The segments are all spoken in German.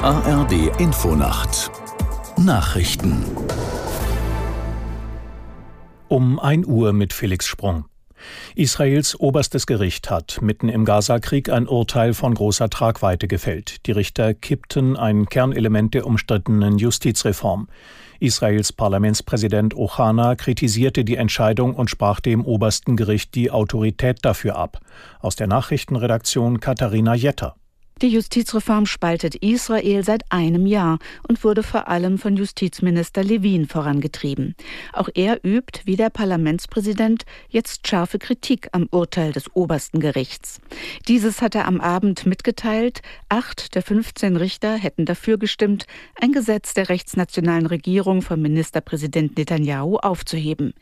ARD Infonacht Nachrichten um 1 Uhr mit Felix Sprung. Israels oberstes Gericht hat mitten im Gazakrieg ein Urteil von großer Tragweite gefällt. Die Richter kippten ein Kernelement der umstrittenen Justizreform. Israels Parlamentspräsident Ochana kritisierte die Entscheidung und sprach dem obersten Gericht die Autorität dafür ab. Aus der Nachrichtenredaktion Katharina Jetter. Die Justizreform spaltet Israel seit einem Jahr und wurde vor allem von Justizminister Levin vorangetrieben. Auch er übt, wie der Parlamentspräsident, jetzt scharfe Kritik am Urteil des obersten Gerichts. Dieses hat er am Abend mitgeteilt. Acht der 15 Richter hätten dafür gestimmt, ein Gesetz der rechtsnationalen Regierung von Ministerpräsident Netanyahu aufzuheben.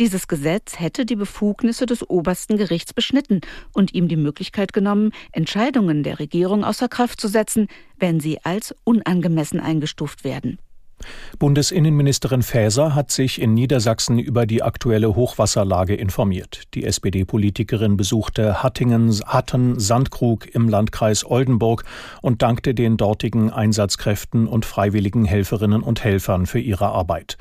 Dieses Gesetz hätte die Befugnisse des obersten Gerichts beschnitten und ihm die Möglichkeit genommen, Entscheidungen der Regierung außer Kraft zu setzen, wenn sie als unangemessen eingestuft werden. Bundesinnenministerin Faeser hat sich in Niedersachsen über die aktuelle Hochwasserlage informiert. Die SPD-Politikerin besuchte Hattingen, Hatten, Sandkrug im Landkreis Oldenburg und dankte den dortigen Einsatzkräften und freiwilligen Helferinnen und Helfern für ihre Arbeit.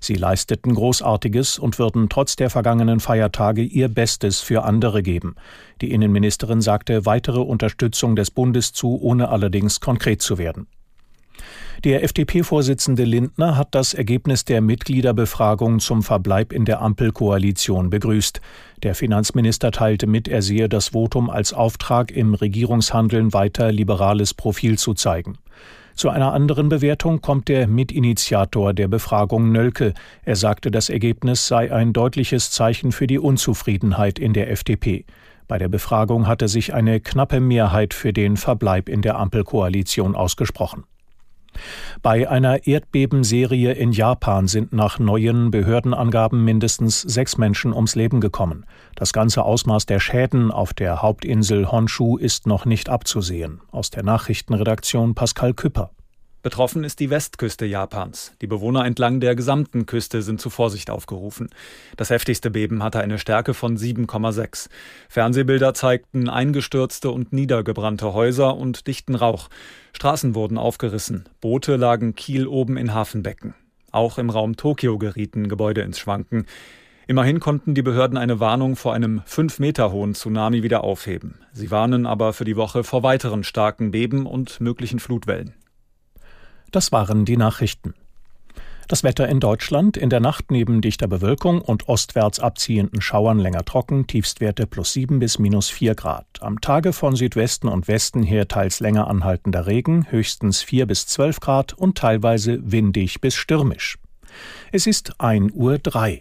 Sie leisteten Großartiges und würden trotz der vergangenen Feiertage ihr Bestes für andere geben. Die Innenministerin sagte weitere Unterstützung des Bundes zu, ohne allerdings konkret zu werden. Der FDP-Vorsitzende Lindner hat das Ergebnis der Mitgliederbefragung zum Verbleib in der Ampelkoalition begrüßt. Der Finanzminister teilte mit, er sehe das Votum als Auftrag, im Regierungshandeln weiter liberales Profil zu zeigen. Zu einer anderen Bewertung kommt der Mitinitiator der Befragung Nölke. Er sagte, das Ergebnis sei ein deutliches Zeichen für die Unzufriedenheit in der FDP. Bei der Befragung hatte sich eine knappe Mehrheit für den Verbleib in der Ampelkoalition ausgesprochen. Bei einer Erdbebenserie in Japan sind nach neuen Behördenangaben mindestens sechs Menschen ums Leben gekommen. Das ganze Ausmaß der Schäden auf der Hauptinsel Honshu ist noch nicht abzusehen. Aus der Nachrichtenredaktion Pascal Küpper. Betroffen ist die Westküste Japans. Die Bewohner entlang der gesamten Küste sind zu Vorsicht aufgerufen. Das heftigste Beben hatte eine Stärke von 7,6. Fernsehbilder zeigten eingestürzte und niedergebrannte Häuser und dichten Rauch. Straßen wurden aufgerissen. Boote lagen Kiel oben in Hafenbecken. Auch im Raum Tokio gerieten Gebäude ins Schwanken. Immerhin konnten die Behörden eine Warnung vor einem fünf Meter hohen Tsunami wieder aufheben. Sie warnen aber für die Woche vor weiteren starken Beben und möglichen Flutwellen. Das waren die Nachrichten. Das Wetter in Deutschland in der Nacht neben dichter Bewölkung und ostwärts abziehenden Schauern länger trocken, Tiefstwerte plus 7 bis minus 4 Grad. Am Tage von Südwesten und Westen her teils länger anhaltender Regen, höchstens 4 bis 12 Grad und teilweise windig bis stürmisch. Es ist 1 Uhr 3.